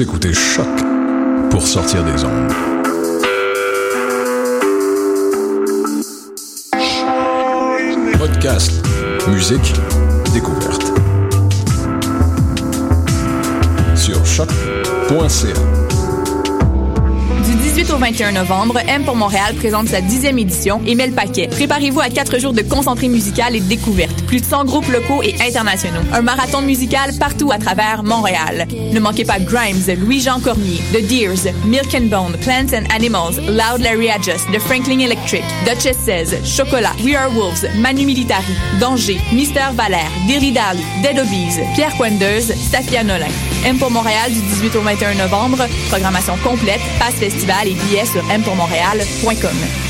Écoutez Choc pour sortir des ondes. Podcast, musique, découverte. Sur choc.ca. Du 18 au 21 novembre, M pour Montréal présente sa dixième édition et met le paquet. Préparez-vous à quatre jours de concentré musical et de découverte. Plus de 100 groupes locaux et internationaux. Un marathon musical partout à travers Montréal. Ne manquez pas Grimes, Louis-Jean Cormier, The Deers, Milk Bone, Plants and Animals, Loud Larry Adjust, The Franklin Electric, Duchess 16, Chocolat, We Are Wolves, Manu Militari, Danger, Mister Valère, Dilly Dally, Dead Obies, Pierre Quendeuse, Safia Nolin. M pour Montréal du 18 au 21 novembre. Programmation complète, passe festival et billets sur mpourmontréal.com.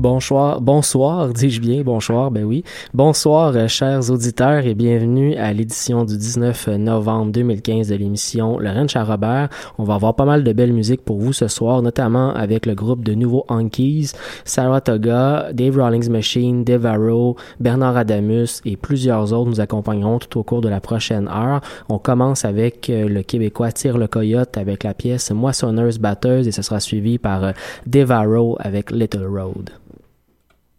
Bonsoir, bonsoir, dis-je bien, bonsoir, ben oui. Bonsoir, euh, chers auditeurs, et bienvenue à l'édition du 19 novembre 2015 de l'émission Le Ranch à Robert. On va avoir pas mal de belles musiques pour vous ce soir, notamment avec le groupe de nouveaux Hunkies, Saratoga, Dave Rawlings Machine, Dave Arrow, Bernard Adamus et plusieurs autres nous accompagneront tout au cours de la prochaine heure. On commence avec euh, le Québécois Tire le Coyote avec la pièce Moissonneuse Batteuse et ce sera suivi par euh, Dave Arrow avec Little Road.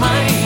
mine.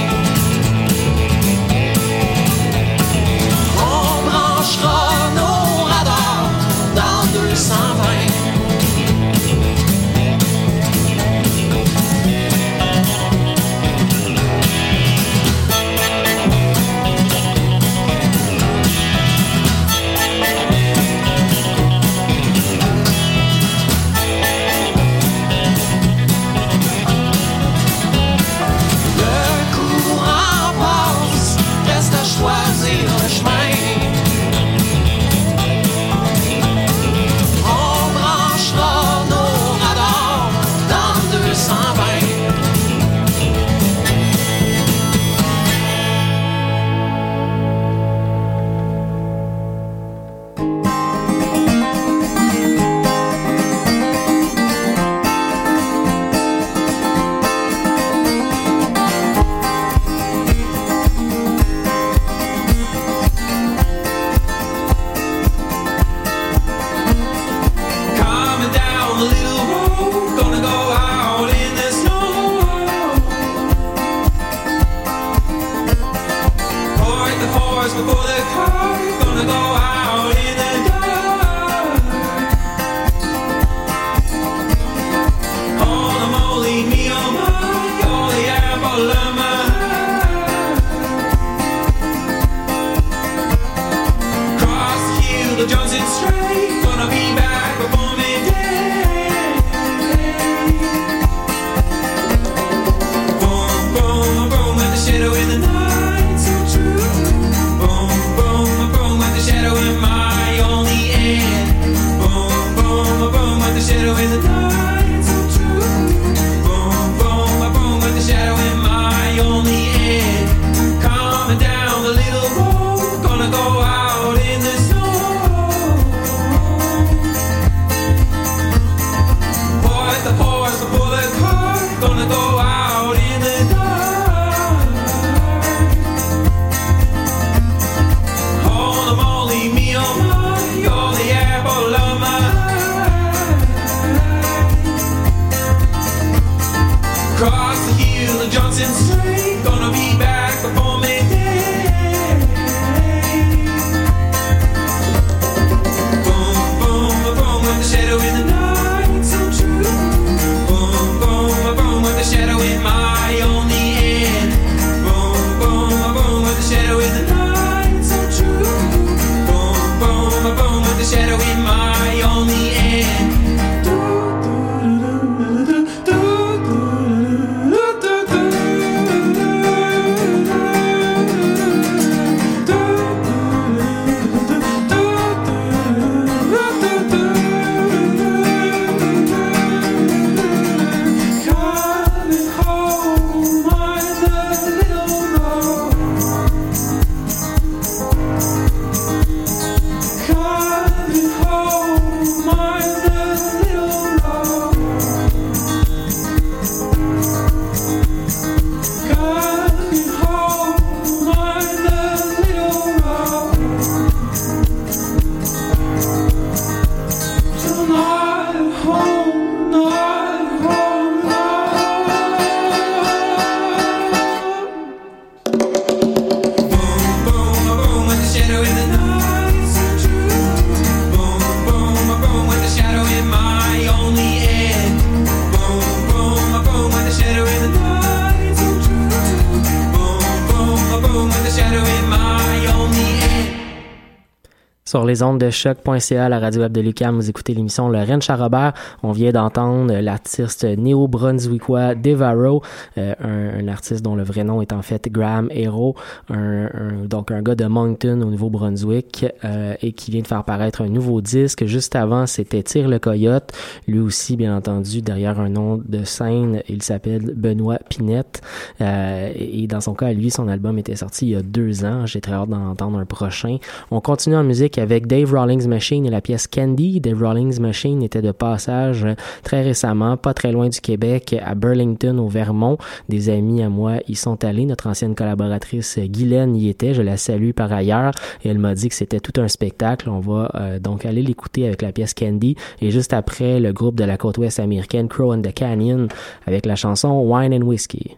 Les ondes de choc.ca, la radio web de Lucam, vous écoutez l'émission Le Rennes Charrobert. On vient d'entendre l'artiste néo-brunswickois Devaro, euh, un, artiste dont le vrai nom est en fait Graham Hero, donc un gars de Moncton au Nouveau-Brunswick euh, et qui vient de faire paraître un nouveau disque. Juste avant, c'était Tire le Coyote, lui aussi bien entendu derrière un nom de scène, il s'appelle Benoît Pinette Euh, et dans son cas, lui, son album était sorti il y a deux ans. J'ai très hâte d'en entendre un prochain. On continue en musique avec avec Dave Rawlings Machine et la pièce Candy. Dave Rawlings Machine était de passage hein, très récemment, pas très loin du Québec, à Burlington, au Vermont. Des amis à moi y sont allés. Notre ancienne collaboratrice Guylaine y était. Je la salue par ailleurs et elle m'a dit que c'était tout un spectacle. On va euh, donc aller l'écouter avec la pièce Candy et juste après le groupe de la côte ouest américaine Crow and the Canyon avec la chanson Wine and Whiskey.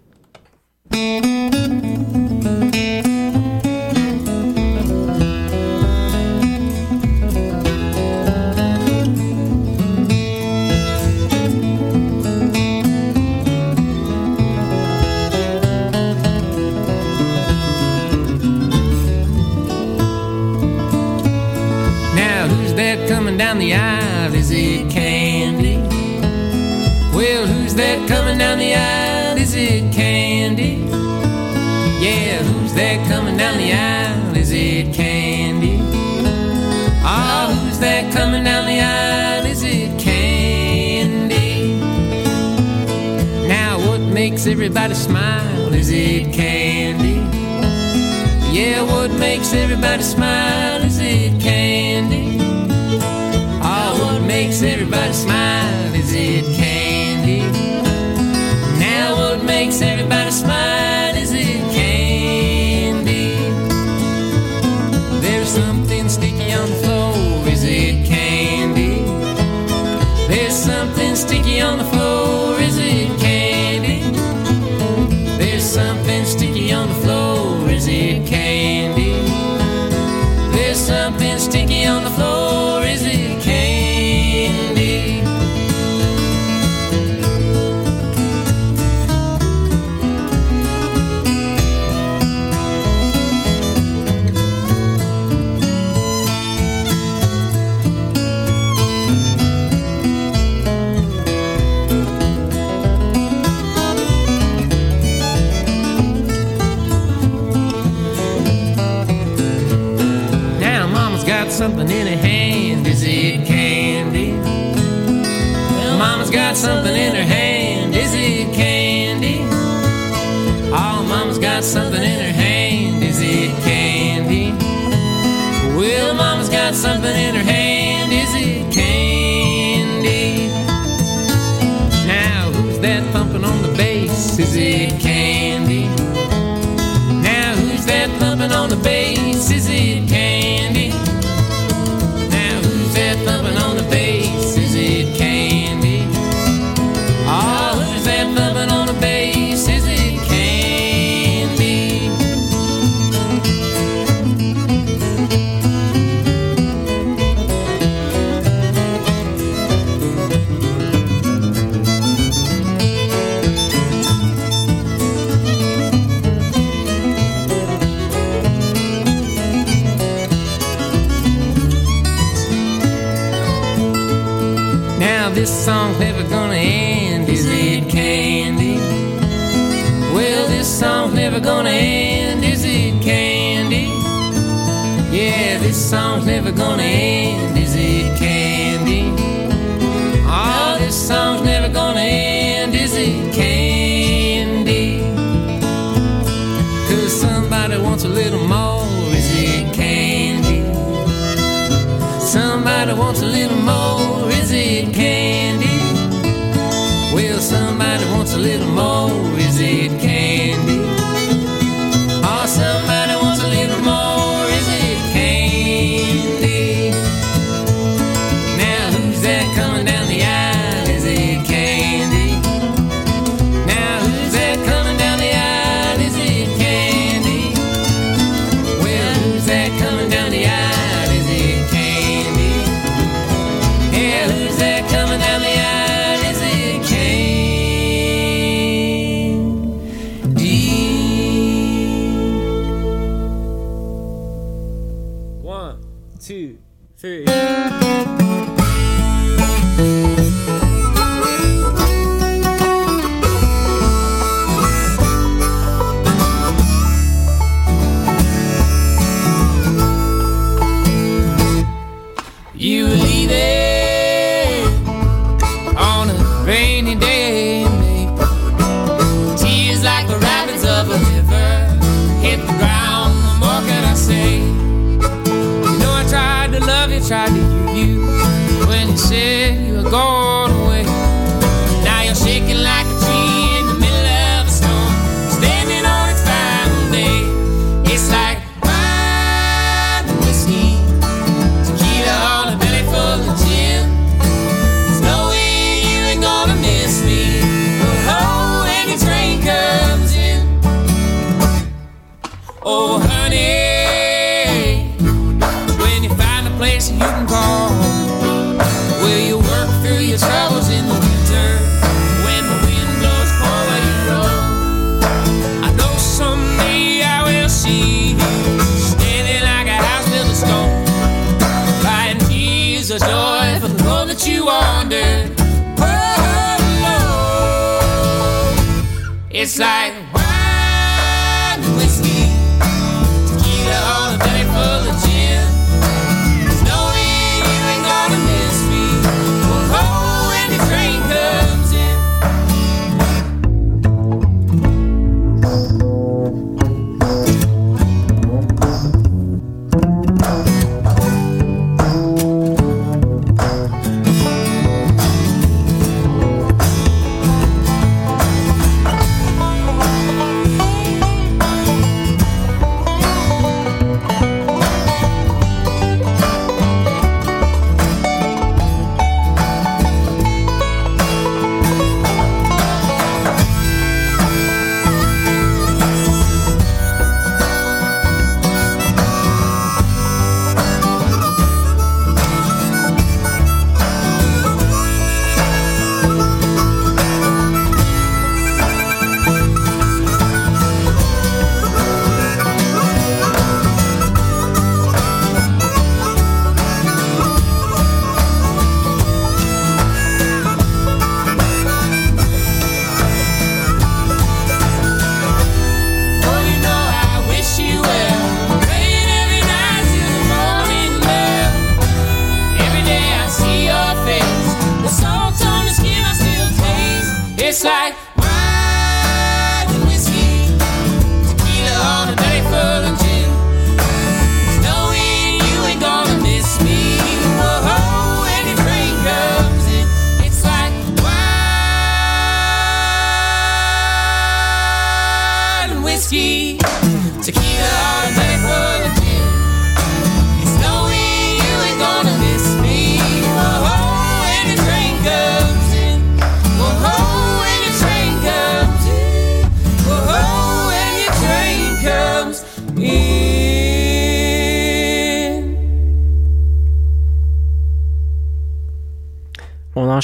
smile? Is it candy? Ah, oh, who's that coming down the aisle? Is it candy? Now, what makes everybody smile? Is it candy? Yeah, what makes everybody smile? Is it candy? Ah, oh, what makes everybody smile? Is it candy?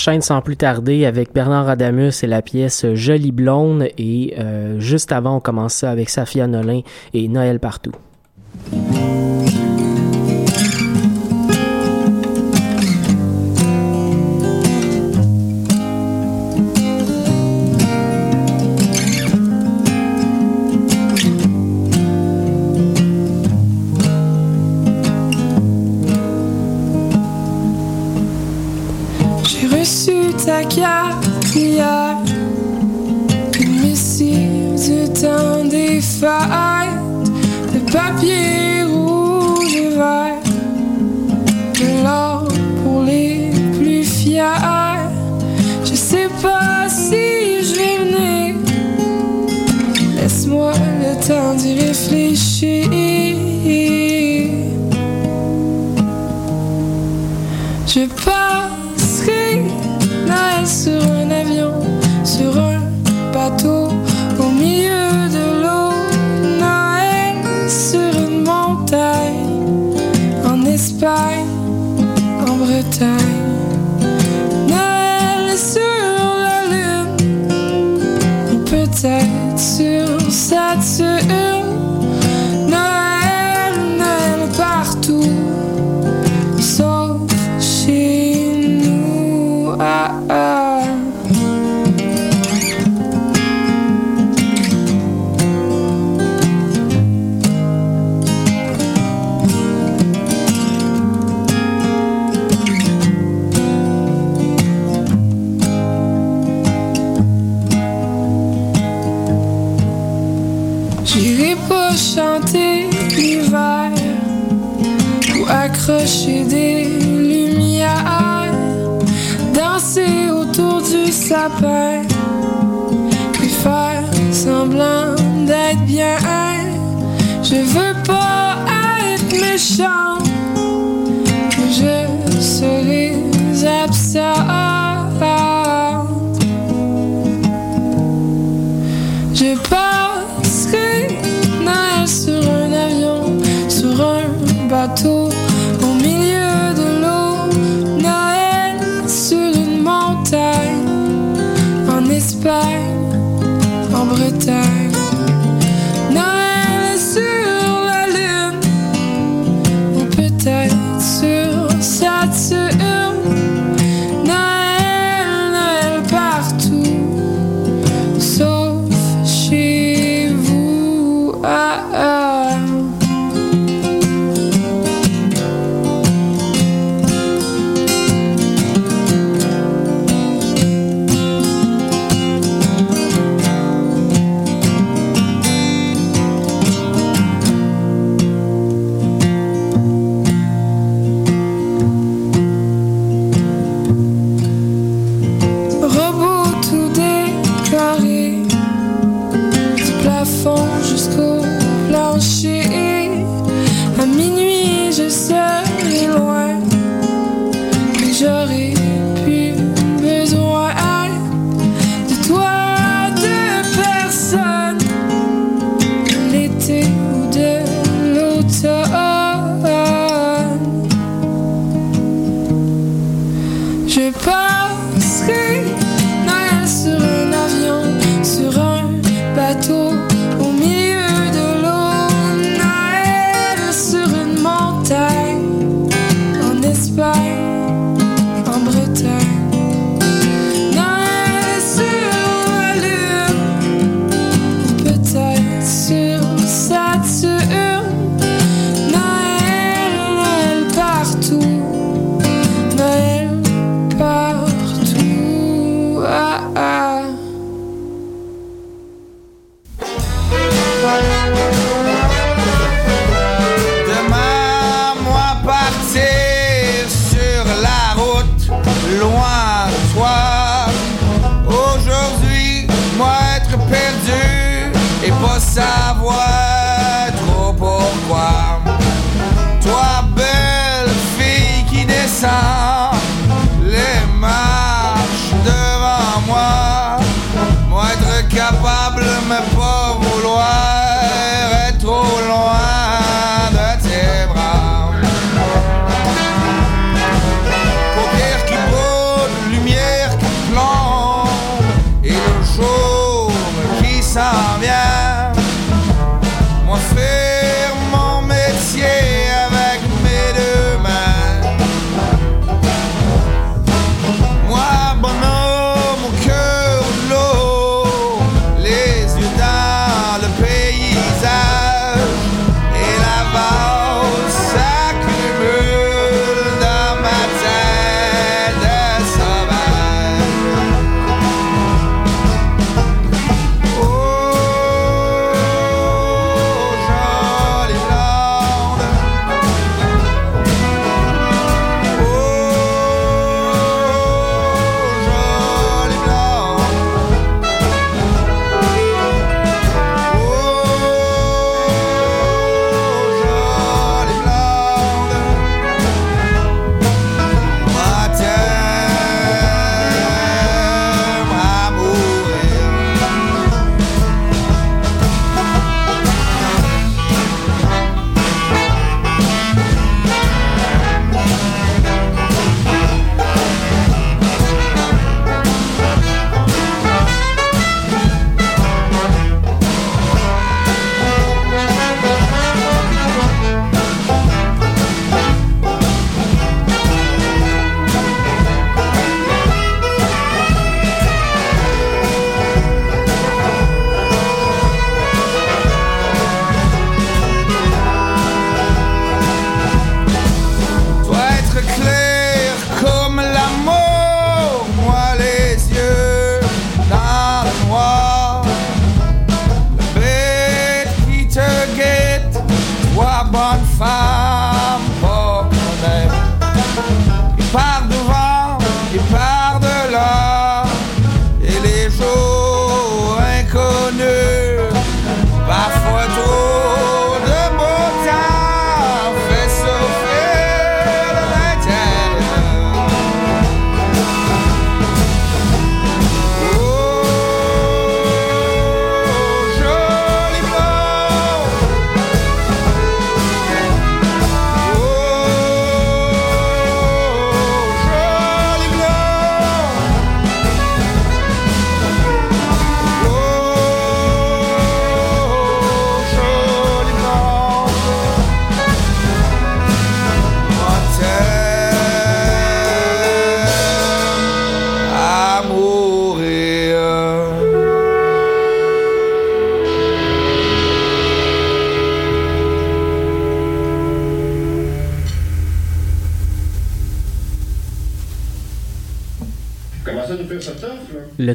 Enchaîne sans plus tarder avec Bernard Adamus et la pièce Jolie Blonde et euh, juste avant on commence ça avec Safia Nolin et Noël Partout. Reçu ta une missive du temps des fêtes, de papier rouge et vert, de l'or pour les plus fiers. Je sais pas si je vais venir, laisse-moi le temps d'y réfléchir. Je Noël sur un avion, sur un bateau, au milieu de l'eau. Noël sur une montagne, en Espagne, en Bretagne. Noël sur la lune, peut-être sur Saturne. Je veux pas être méchant, je serai absent. Je passerai Noël sur un avion, sur un bateau, au milieu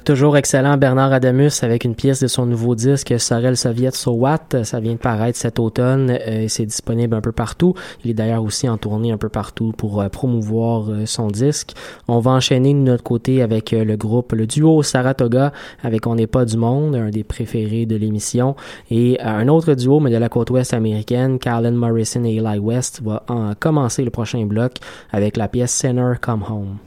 toujours excellent Bernard Adamus avec une pièce de son nouveau disque Sorel Soviet So What? Ça vient de paraître cet automne euh, et c'est disponible un peu partout. Il est d'ailleurs aussi en tournée un peu partout pour euh, promouvoir euh, son disque. On va enchaîner de notre côté avec le groupe, le duo Saratoga avec On n'est pas du monde, un des préférés de l'émission. Et un autre duo, mais de la côte ouest américaine, Carlin Morrison et Eli West, va en commencer le prochain bloc avec la pièce Sinner Come Home.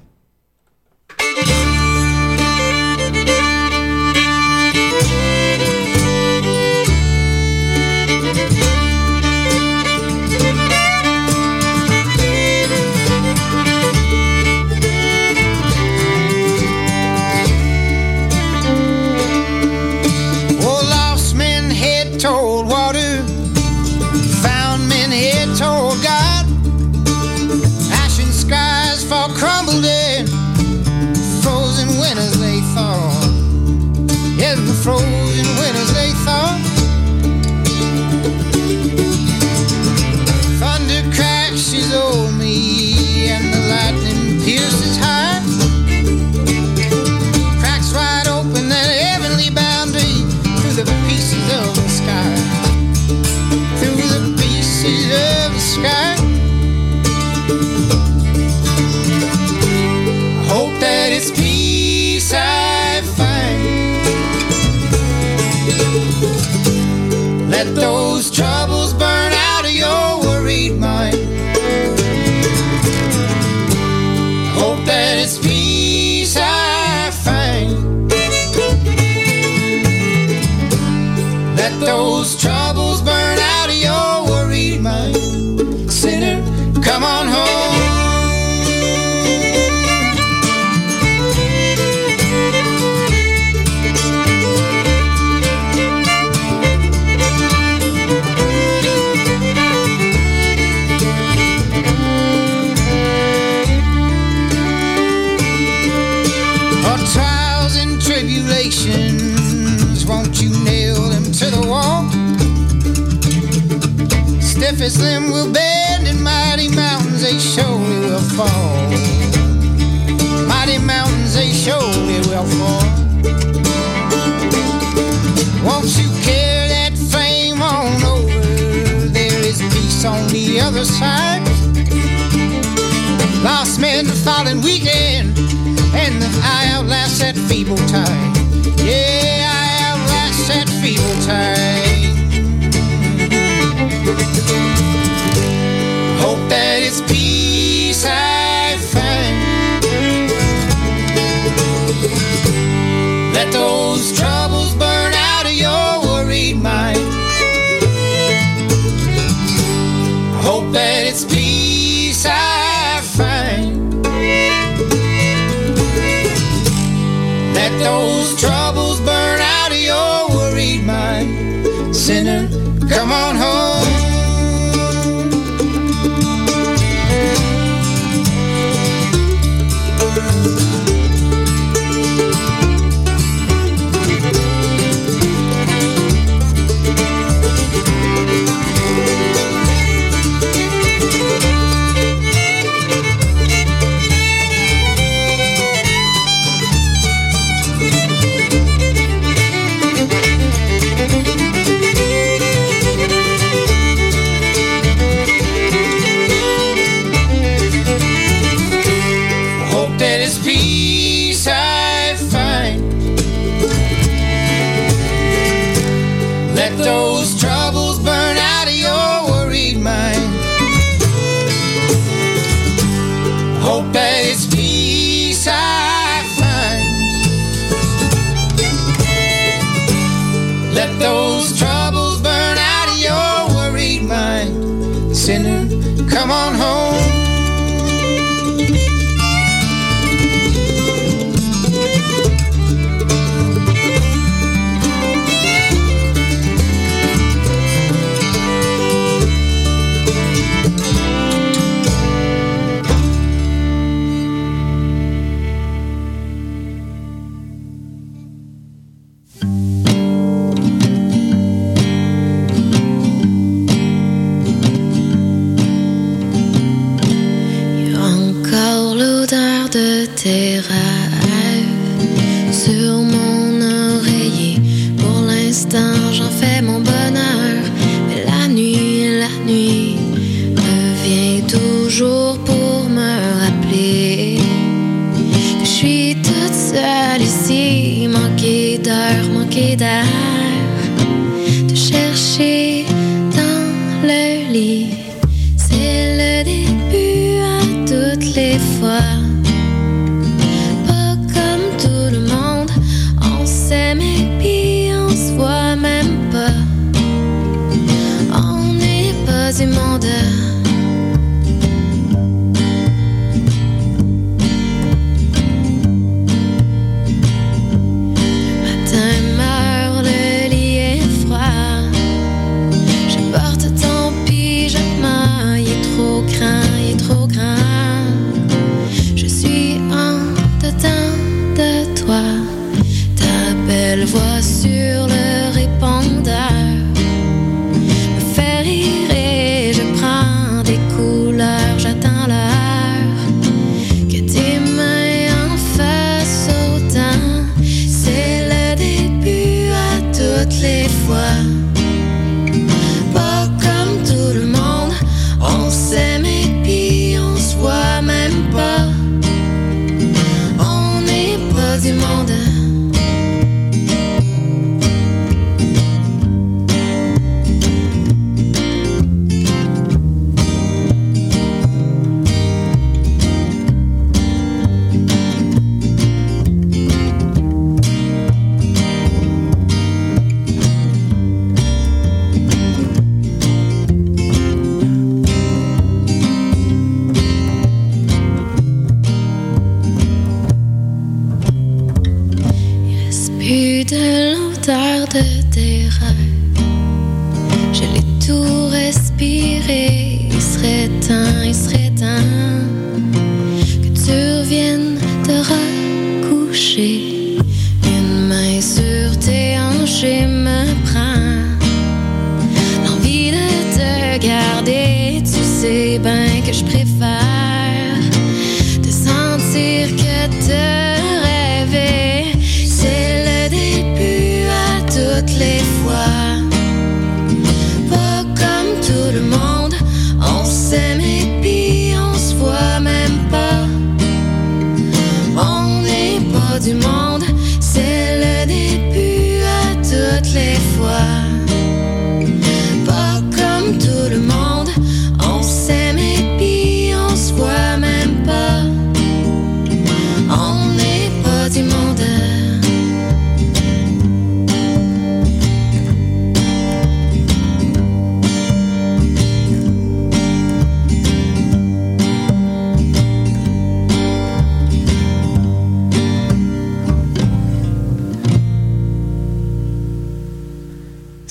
Let those troubles burn out of your worried mind. Hope that it's peace I find. Let those troubles burn out of your worried mind. Sinner, come on home.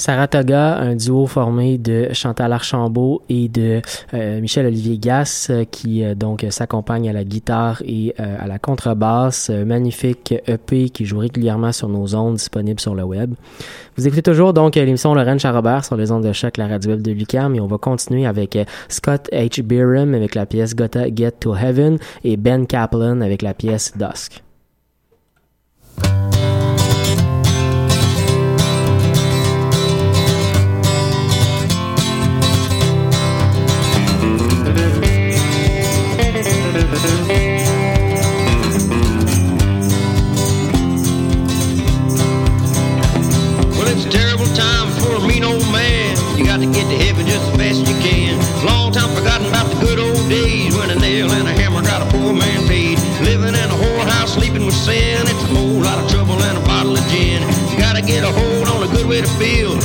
Saratoga, un duo formé de Chantal Archambault et de euh, Michel Olivier Gass euh, qui euh, donc s'accompagne à la guitare et à la contrebasse. magnifique EP qui joue régulièrement sur nos ondes disponibles sur le web. Vous écoutez toujours donc l'émission Lorraine Charrobert sur les ondes de choc, la radio web de Lucam et on va continuer avec Scott H. Byram avec la pièce Gotta Get to Heaven et Ben Kaplan avec la pièce Dusk. to feel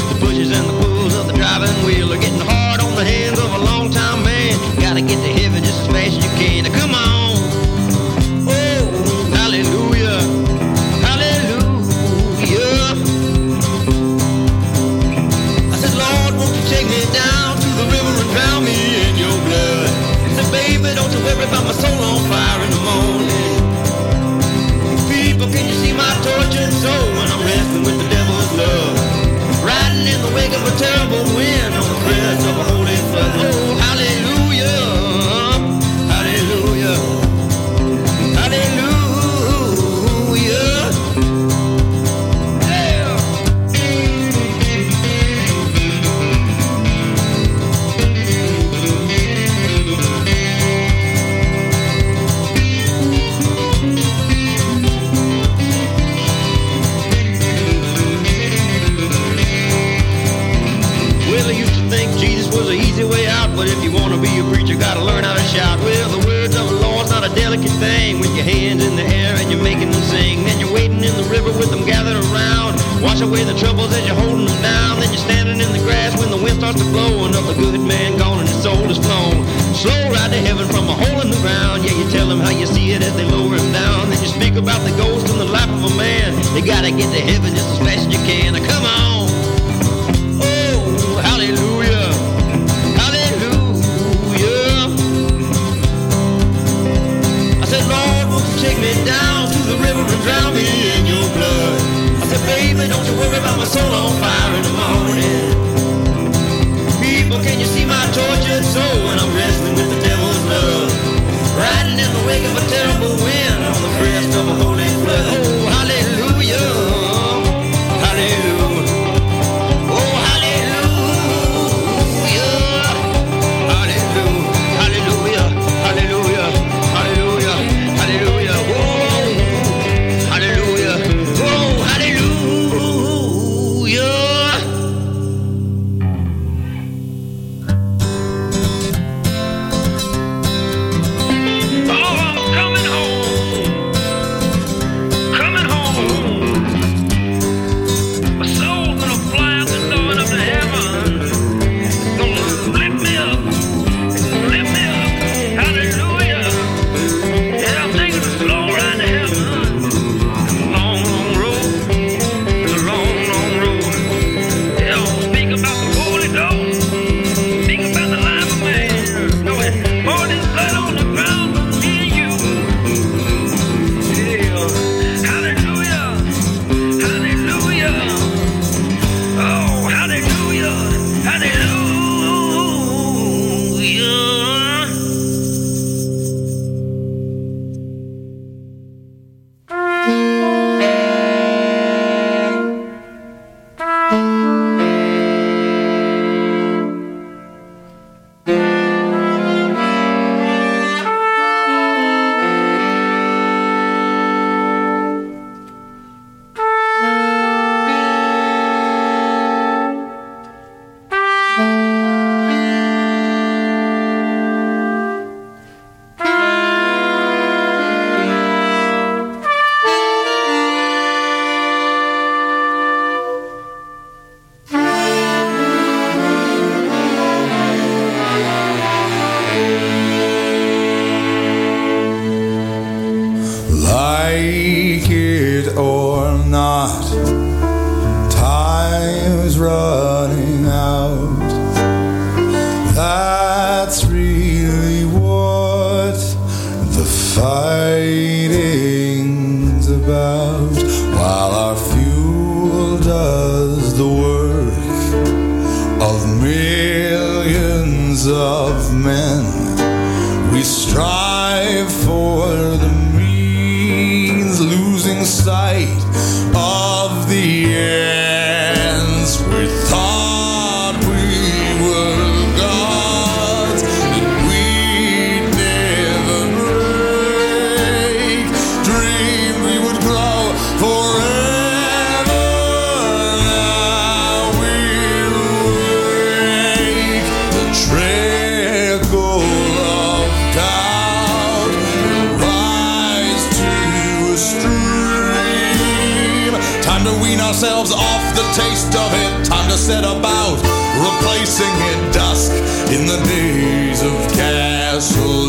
heart. set about replacing it dusk in the days of castles.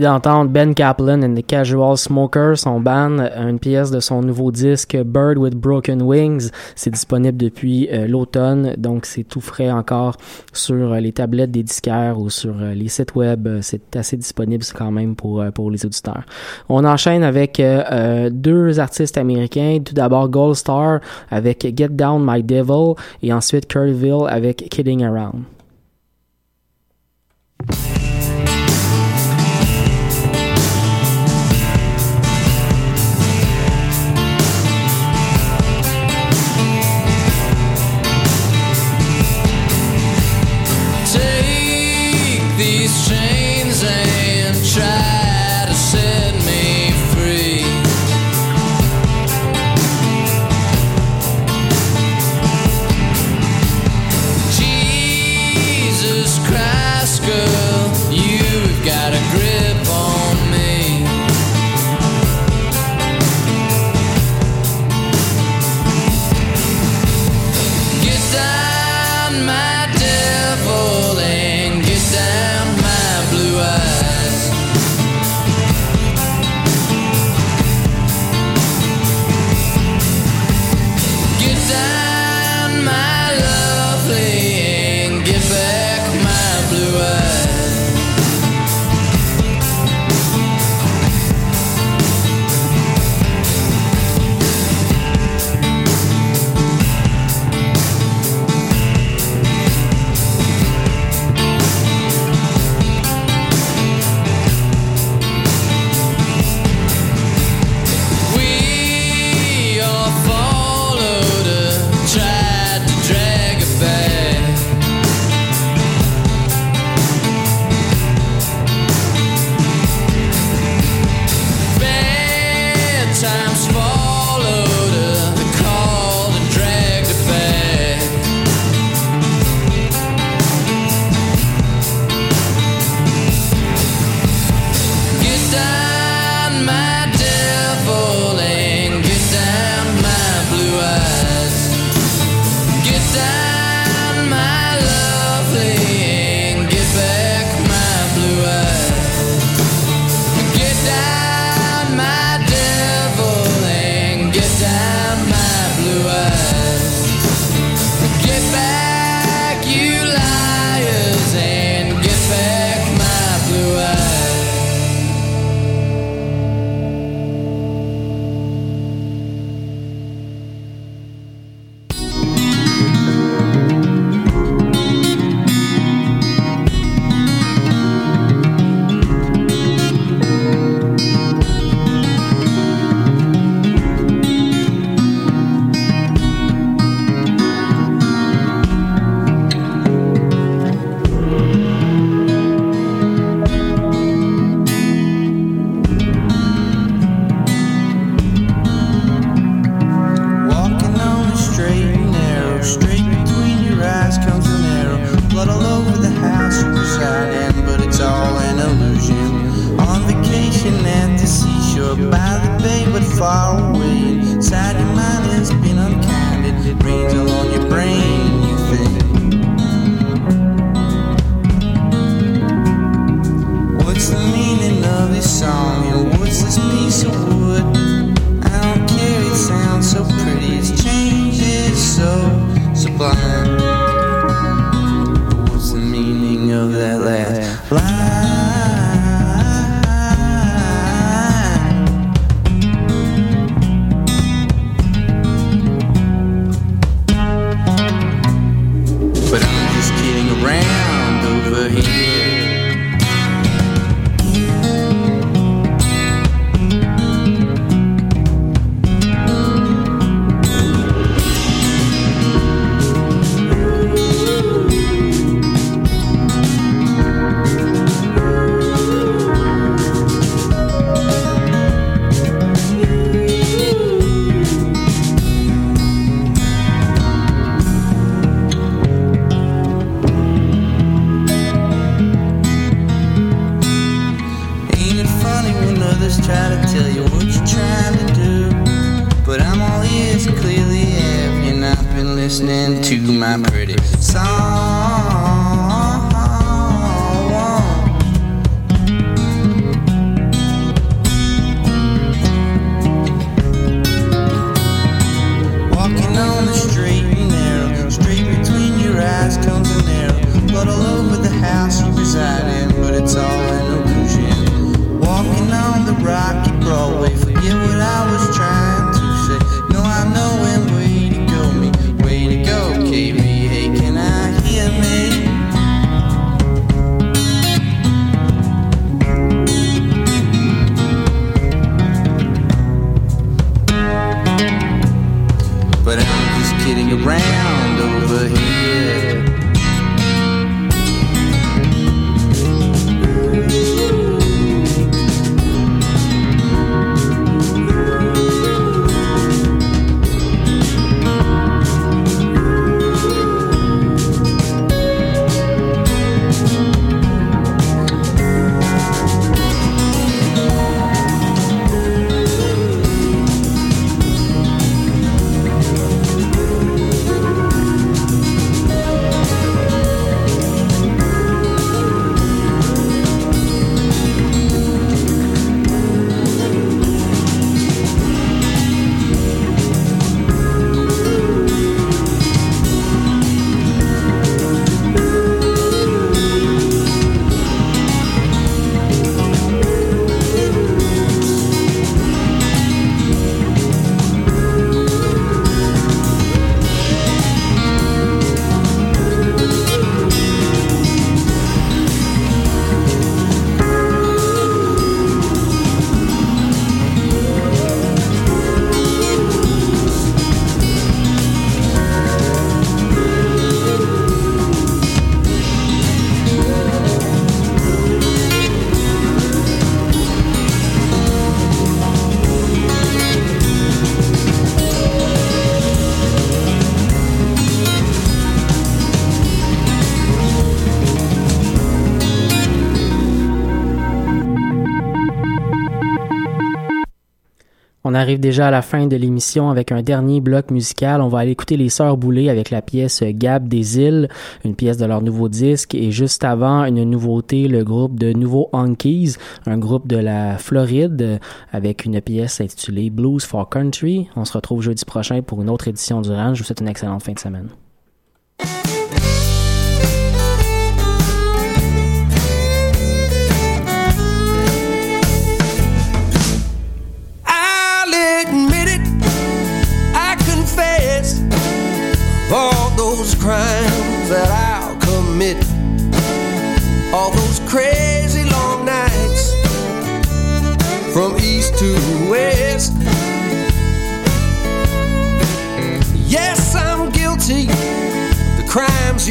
d'entendre Ben Kaplan and the Casual Smoker, son band, une pièce de son nouveau disque Bird with Broken Wings. C'est disponible depuis euh, l'automne, donc c'est tout frais encore sur euh, les tablettes des disquaires ou sur euh, les sites web. C'est assez disponible quand même pour, pour les auditeurs. On enchaîne avec deux artistes américains. Tout d'abord Gold Star avec Get Down My Devil et ensuite Curlyville avec Kidding Around. Arrive déjà à la fin de l'émission avec un dernier bloc musical. On va aller écouter les Sœurs Boulay avec la pièce Gab des îles, une pièce de leur nouveau disque. Et juste avant, une nouveauté, le groupe de Nouveau Honkies, un groupe de la Floride avec une pièce intitulée Blues for Country. On se retrouve jeudi prochain pour une autre édition du Range. Je vous souhaite une excellente fin de semaine.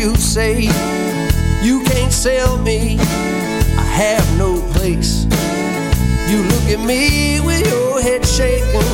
You say. You can't sell me, I have no place. You look at me with your head shaking,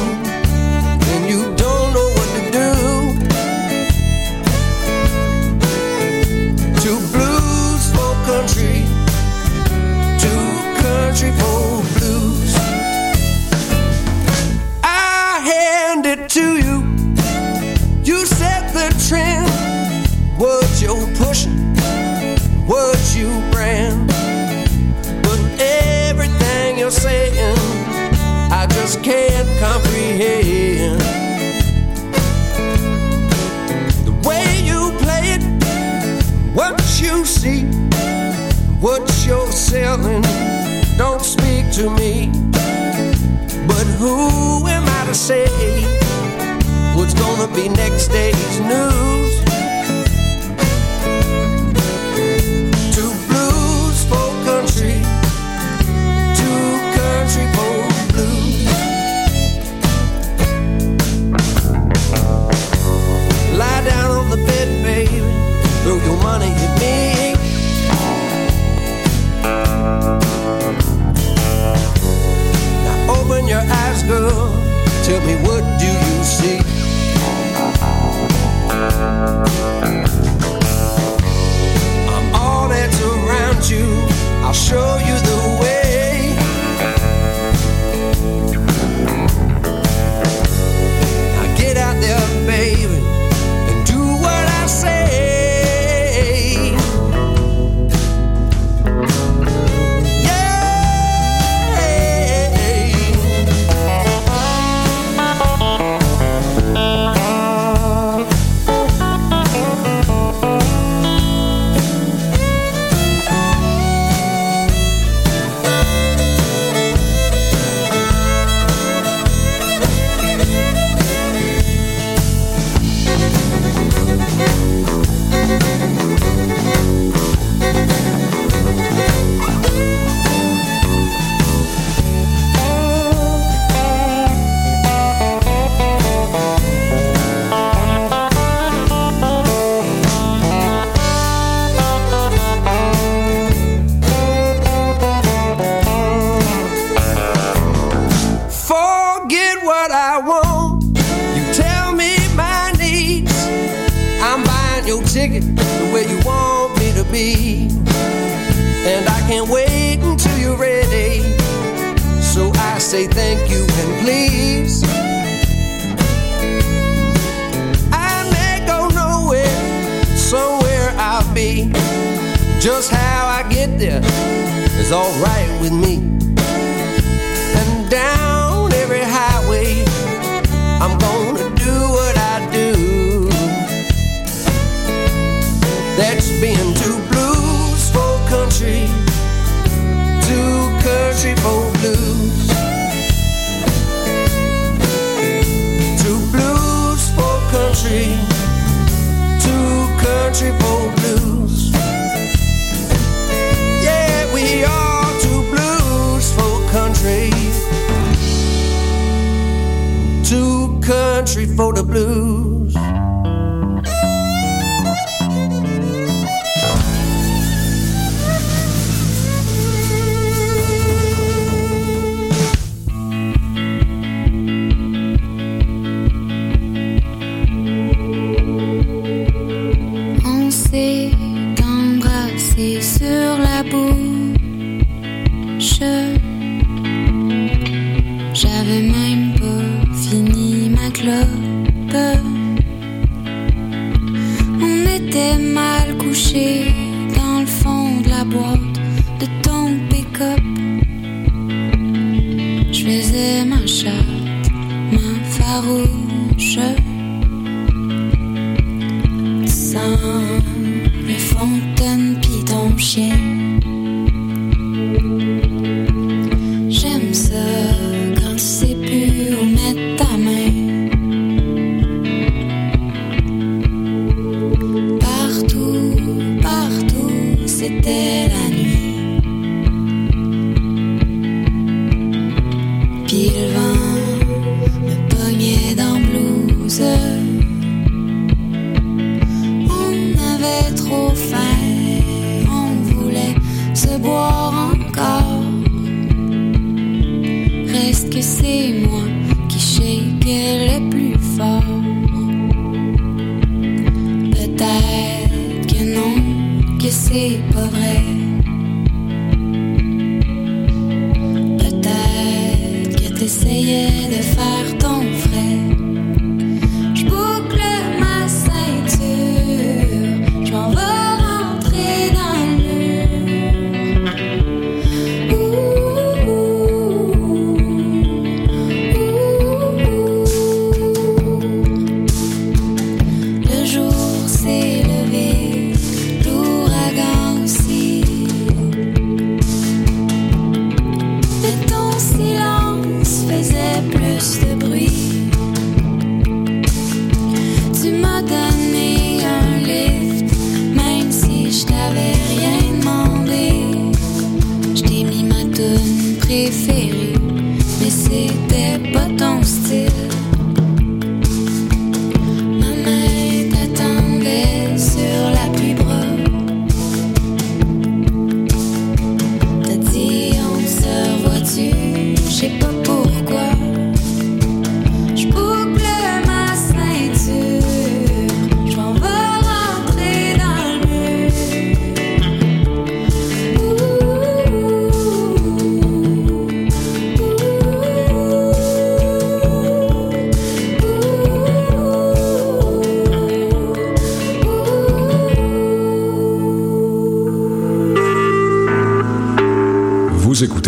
what you're selling, don't speak to me. But who am I to say what's gonna be next day's news?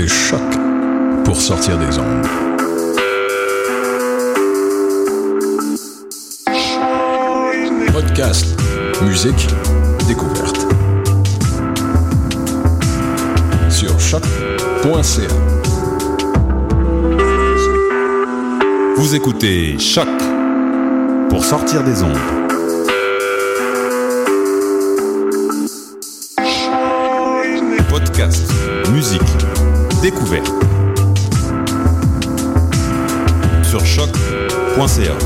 Choc pour sortir des ondes. Podcast, musique, découverte. Sur choc.ca. Vous écoutez Choc pour sortir des ondes. musique, découvert sur choc.ca.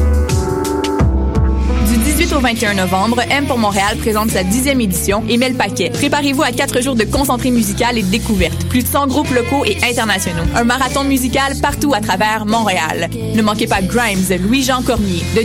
Du 18 au 21 novembre, M pour Montréal présente sa dixième édition et met le paquet. Préparez-vous à quatre jours de concentré musicale et de découverte. Plus de 100 groupes locaux et internationaux. Un marathon musical partout à travers Montréal. Ne manquez pas Grimes, Louis-Jean Cormier, de